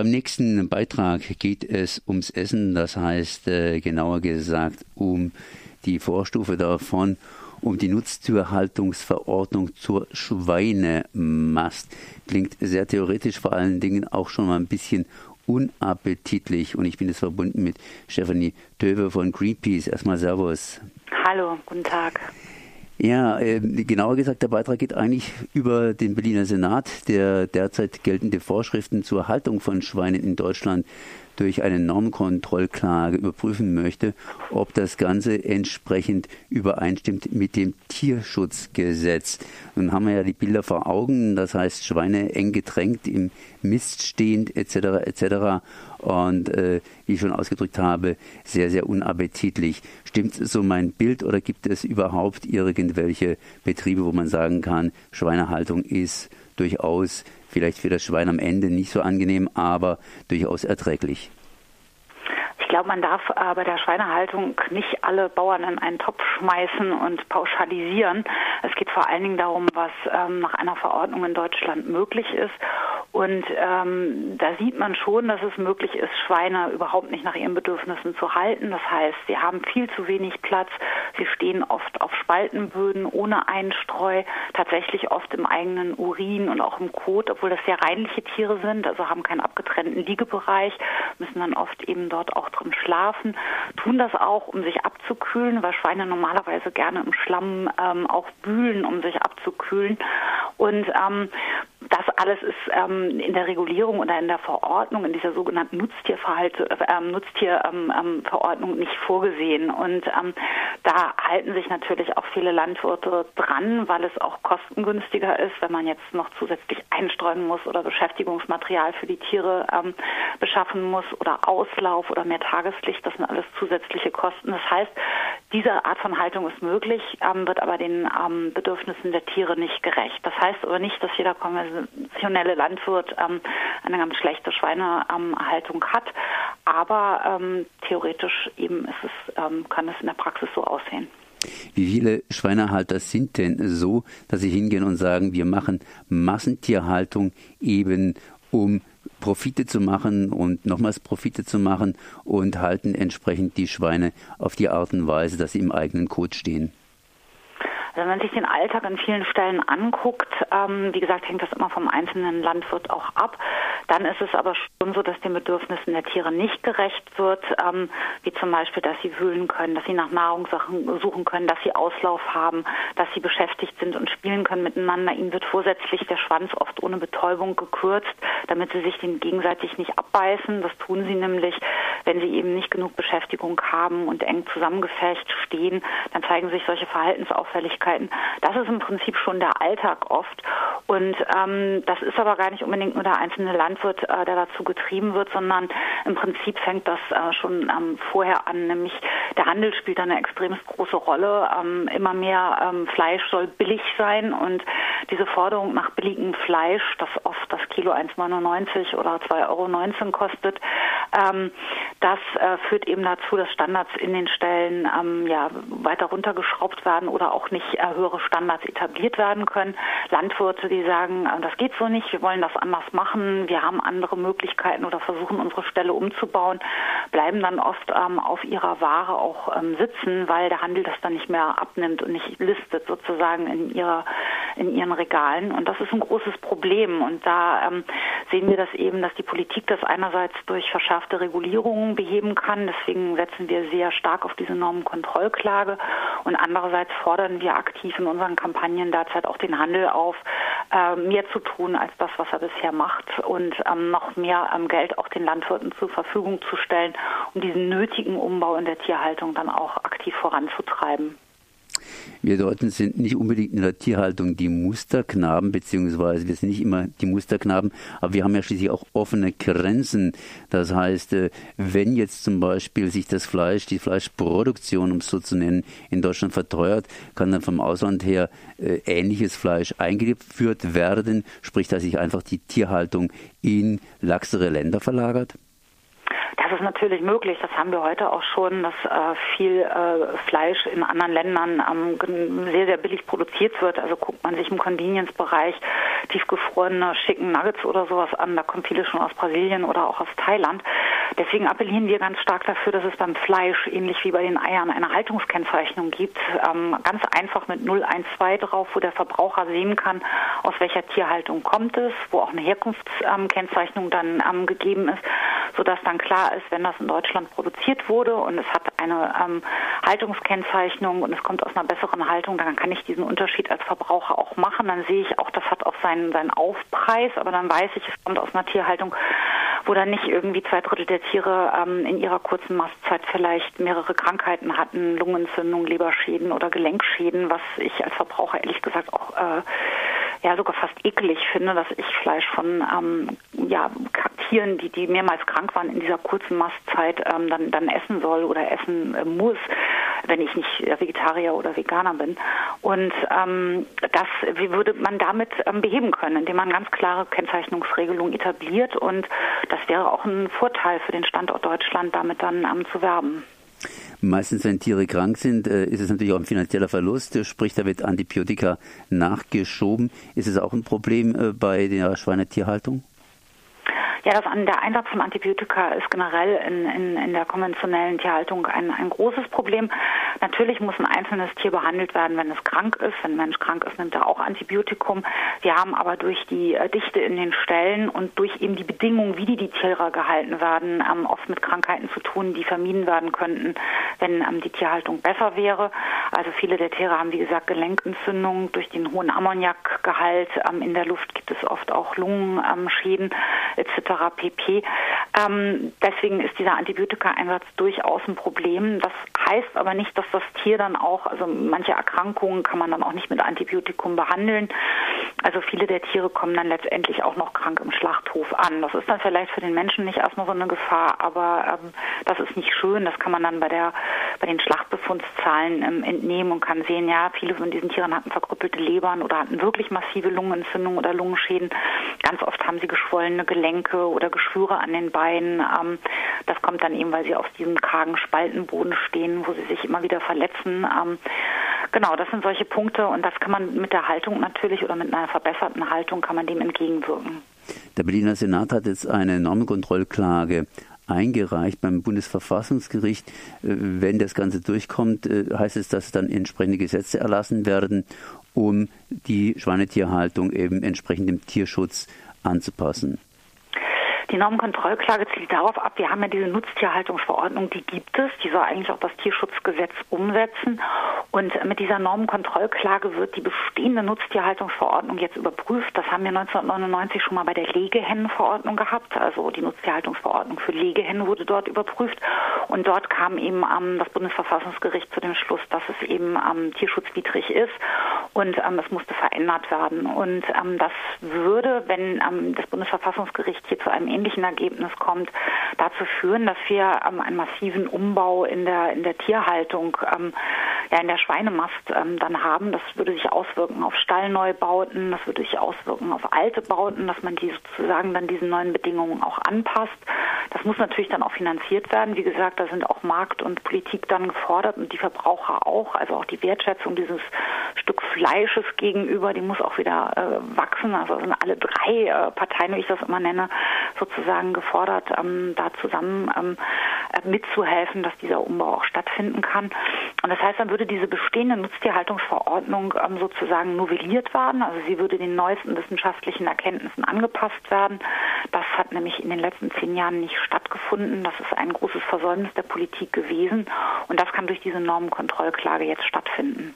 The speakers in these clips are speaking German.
Beim nächsten Beitrag geht es ums Essen, das heißt äh, genauer gesagt um die Vorstufe davon, um die Nutztierhaltungsverordnung zur Schweinemast. Klingt sehr theoretisch, vor allen Dingen auch schon mal ein bisschen unappetitlich. Und ich bin jetzt verbunden mit Stefanie Töwe von Greenpeace. Erstmal Servus. Hallo, guten Tag. Ja, äh, genauer gesagt, der Beitrag geht eigentlich über den Berliner Senat, der derzeit geltende Vorschriften zur Haltung von Schweinen in Deutschland durch eine Normkontrollklage überprüfen möchte, ob das Ganze entsprechend übereinstimmt mit dem Tierschutzgesetz. Nun haben wir ja die Bilder vor Augen, das heißt Schweine eng gedrängt im Mist stehend etc. etc. Und äh, wie ich schon ausgedrückt habe, sehr, sehr unappetitlich. Stimmt so mein Bild oder gibt es überhaupt irgendwelche Betriebe, wo man sagen kann, Schweinehaltung ist durchaus vielleicht für das Schwein am Ende nicht so angenehm, aber durchaus erträglich? Ich glaube, man darf äh, bei der Schweinehaltung nicht alle Bauern in einen Topf schmeißen und pauschalisieren. Es geht vor allen Dingen darum, was ähm, nach einer Verordnung in Deutschland möglich ist. Und ähm, da sieht man schon, dass es möglich ist, Schweine überhaupt nicht nach ihren Bedürfnissen zu halten. Das heißt, sie haben viel zu wenig Platz, sie stehen oft auf Spaltenböden ohne Einstreu, tatsächlich oft im eigenen Urin und auch im Kot, obwohl das sehr reinliche Tiere sind, also haben keinen abgetrennten Liegebereich, müssen dann oft eben dort auch drin schlafen, tun das auch, um sich abzukühlen, weil Schweine normalerweise gerne im Schlamm ähm, auch wühlen, um sich abzukühlen. Und ähm, das alles ist ähm, in der Regulierung oder in der Verordnung, in dieser sogenannten Nutztierverhalte, äh, Nutztierverordnung ähm, nicht vorgesehen. Und ähm, da halten sich natürlich auch viele Landwirte dran, weil es auch kostengünstiger ist, wenn man jetzt noch zusätzlich einstreuen muss oder Beschäftigungsmaterial für die Tiere ähm, beschaffen muss oder Auslauf oder mehr Tageslicht. Das sind alles zusätzliche Kosten. Das heißt, diese Art von Haltung ist möglich, ähm, wird aber den ähm, Bedürfnissen der Tiere nicht gerecht. Das heißt aber nicht, dass jeder konventionelle Landwirt ähm, eine ganz schlechte Schweinehaltung hat, aber ähm, theoretisch eben es, ähm, kann es in der Praxis so aussehen. Wie viele Schweinehalter sind denn so, dass sie hingehen und sagen, wir machen Massentierhaltung eben um Profite zu machen und nochmals Profite zu machen und halten entsprechend die Schweine auf die Art und Weise, dass sie im eigenen Kot stehen. Wenn man sich den Alltag an vielen Stellen anguckt, ähm, wie gesagt, hängt das immer vom einzelnen Landwirt auch ab. Dann ist es aber schon so, dass den Bedürfnissen der Tiere nicht gerecht wird, ähm, wie zum Beispiel, dass sie wühlen können, dass sie nach Nahrung suchen können, dass sie Auslauf haben, dass sie beschäftigt sind und spielen können miteinander. Ihnen wird vorsätzlich der Schwanz oft ohne Betäubung gekürzt, damit sie sich den gegenseitig nicht abbeißen. Das tun sie nämlich, wenn sie eben nicht genug Beschäftigung haben und eng zusammengefecht stehen. Dann zeigen sich solche Verhaltensauffälligkeiten. Das ist im Prinzip schon der Alltag oft. Und ähm, das ist aber gar nicht unbedingt nur der einzelne Landwirt, äh, der dazu getrieben wird, sondern im Prinzip fängt das äh, schon ähm, vorher an, nämlich der Handel spielt eine extrem große Rolle. Ähm, immer mehr ähm, Fleisch soll billig sein und diese Forderung nach billigem Fleisch, das oft das Kilo 1,99 oder 2,19 Euro kostet, ähm, das äh, führt eben dazu, dass Standards in den Stellen ähm, ja, weiter runtergeschraubt werden oder auch nicht äh, höhere Standards etabliert werden können. Landwirte, die sagen, äh, das geht so nicht, wir wollen das anders machen, wir haben andere Möglichkeiten oder versuchen unsere Stelle umzubauen, bleiben dann oft ähm, auf ihrer Ware auch ähm, sitzen, weil der Handel das dann nicht mehr abnimmt und nicht listet sozusagen in ihrer in ihren Regalen. Und das ist ein großes Problem. Und da ähm, sehen wir das eben, dass die Politik das einerseits durch verschärfte Regulierungen beheben kann. Deswegen setzen wir sehr stark auf diese Normenkontrollklage. Und andererseits fordern wir aktiv in unseren Kampagnen derzeit auch den Handel auf, mehr zu tun als das, was er bisher macht und ähm, noch mehr ähm, Geld auch den Landwirten zur Verfügung zu stellen, um diesen nötigen Umbau in der Tierhaltung dann auch aktiv voranzutreiben. Wir Deutschen sind nicht unbedingt in der Tierhaltung die Musterknaben, beziehungsweise wir sind nicht immer die Musterknaben, aber wir haben ja schließlich auch offene Grenzen. Das heißt, äh, wenn jetzt zum Beispiel sich das Fleisch, die Fleischproduktion, um es so zu nennen, in Deutschland verteuert, kann dann vom Ausland her äh, ähnliches Fleisch eingeführt werden, sprich, dass sich einfach die Tierhaltung in laxere Länder verlagert? Das ist natürlich möglich. Das haben wir heute auch schon, dass äh, viel äh, Fleisch in anderen Ländern ähm, sehr, sehr billig produziert wird. Also guckt man sich im Convenience-Bereich tiefgefrorene schicken Nuggets oder sowas an. Da kommt viele schon aus Brasilien oder auch aus Thailand. Deswegen appellieren wir ganz stark dafür, dass es beim Fleisch, ähnlich wie bei den Eiern, eine Haltungskennzeichnung gibt. Ähm, ganz einfach mit 012 drauf, wo der Verbraucher sehen kann, aus welcher Tierhaltung kommt es, wo auch eine Herkunftskennzeichnung ähm, dann ähm, gegeben ist, sodass dann klar ist, wenn das in Deutschland produziert wurde und es hat eine ähm, Haltungskennzeichnung und es kommt aus einer besseren Haltung, dann kann ich diesen Unterschied als Verbraucher auch machen. Dann sehe ich auch, das hat auch seinen, seinen Aufpreis, aber dann weiß ich, es kommt aus einer Tierhaltung, wo dann nicht irgendwie zwei Drittel der Tiere ähm, in ihrer kurzen Mastzeit vielleicht mehrere Krankheiten hatten, Lungenentzündung, Leberschäden oder Gelenkschäden, was ich als Verbraucher ehrlich gesagt auch äh, ja sogar fast eklig finde, dass ich Fleisch von ähm, ja, Tieren, die, die mehrmals krank waren in dieser kurzen Mastzeit, ähm, dann, dann essen soll oder essen äh, muss, wenn ich nicht Vegetarier oder Veganer bin. Und ähm, das wie würde man damit ähm, beheben können, indem man ganz klare Kennzeichnungsregelungen etabliert und das wäre auch ein Vorteil für den Standort Deutschland, damit dann ähm, zu werben. Meistens, wenn Tiere krank sind, äh, ist es natürlich auch ein finanzieller Verlust, sprich, da wird Antibiotika nachgeschoben. Ist es auch ein Problem äh, bei der Schweinetierhaltung? Ja, das der Einsatz von Antibiotika ist generell in, in, in der konventionellen Tierhaltung ein, ein großes Problem. Natürlich muss ein einzelnes Tier behandelt werden, wenn es krank ist. Wenn ein Mensch krank ist, nimmt er auch Antibiotikum. Wir haben aber durch die äh, Dichte in den Ställen und durch eben die Bedingungen, wie die, die Tiere gehalten werden, ähm, oft mit Krankheiten zu tun, die vermieden werden könnten, wenn ähm, die Tierhaltung besser wäre. Also viele der Tiere haben, wie gesagt, Gelenkentzündungen. Durch den hohen Ammoniakgehalt ähm, in der Luft gibt es oft auch Lungenschäden etc par Ähm, deswegen ist dieser Antibiotika-Einsatz durchaus ein Problem. Das heißt aber nicht, dass das Tier dann auch, also manche Erkrankungen kann man dann auch nicht mit Antibiotikum behandeln. Also viele der Tiere kommen dann letztendlich auch noch krank im Schlachthof an. Das ist dann vielleicht für den Menschen nicht erstmal so eine Gefahr, aber ähm, das ist nicht schön. Das kann man dann bei der bei den Schlachtbefundszahlen ähm, entnehmen und kann sehen, ja, viele von diesen Tieren hatten verkrüppelte Lebern oder hatten wirklich massive Lungenentzündungen oder Lungenschäden. Ganz oft haben sie geschwollene Gelenke oder Geschwüre an den Beinen. Ähm, das kommt dann eben, weil sie auf diesem kargen Spaltenboden stehen, wo sie sich immer wieder verletzen. Ähm, genau, das sind solche Punkte und das kann man mit der Haltung natürlich oder mit einer verbesserten Haltung kann man dem entgegenwirken. Der Berliner Senat hat jetzt eine Normenkontrollklage eingereicht beim Bundesverfassungsgericht. Äh, wenn das Ganze durchkommt, äh, heißt es, dass dann entsprechende Gesetze erlassen werden, um die Schweinetierhaltung eben entsprechend dem Tierschutz anzupassen. Die Normenkontrollklage zielt darauf ab, wir haben ja diese Nutztierhaltungsverordnung, die gibt es, die soll eigentlich auch das Tierschutzgesetz umsetzen. Und mit dieser Normenkontrollklage wird die bestehende Nutztierhaltungsverordnung jetzt überprüft. Das haben wir 1999 schon mal bei der Legehennenverordnung gehabt. Also die Nutztierhaltungsverordnung für Legehennen wurde dort überprüft. Und dort kam eben ähm, das Bundesverfassungsgericht zu dem Schluss, dass es eben ähm, tierschutzwidrig ist und ähm, es musste verändert werden. Und ähm, das würde, wenn ähm, das Bundesverfassungsgericht hier zu einem ähnlichen Ergebnis kommt, dazu führen, dass wir ähm, einen massiven Umbau in der, in der Tierhaltung, ähm, ja, in der Schweinemast ähm, dann haben. Das würde sich auswirken auf Stallneubauten, das würde sich auswirken auf alte Bauten, dass man die sozusagen dann diesen neuen Bedingungen auch anpasst. Das muss natürlich dann auch finanziert werden. Wie gesagt, da sind auch Markt und Politik dann gefordert und die Verbraucher auch. Also auch die Wertschätzung dieses Stück Fleisches gegenüber, die muss auch wieder äh, wachsen. Also sind alle drei äh, Parteien, wie ich das immer nenne, sozusagen gefordert, ähm, da zusammen ähm, äh, mitzuhelfen, dass dieser Umbau auch stattfinden kann. Und das heißt, dann würde diese bestehende Nutztierhaltungsverordnung ähm, sozusagen novelliert werden. Also sie würde den neuesten wissenschaftlichen Erkenntnissen angepasst werden. Das hat nämlich in den letzten zehn Jahren nicht stattgefunden. Das ist ein großes Versäumnis der Politik gewesen. Und das kann durch diese Normenkontrollklage jetzt stattfinden.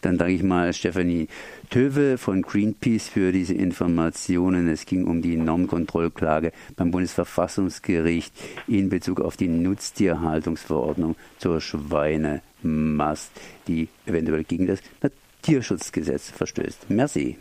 Dann danke ich mal Stefanie Töwe von Greenpeace für diese Informationen. Es ging um die Normkontrollklage beim Bundesverfassungsgericht in Bezug auf die Nutztierhaltungsverordnung zur Schweinemast, die eventuell gegen das Tierschutzgesetz verstößt. Merci.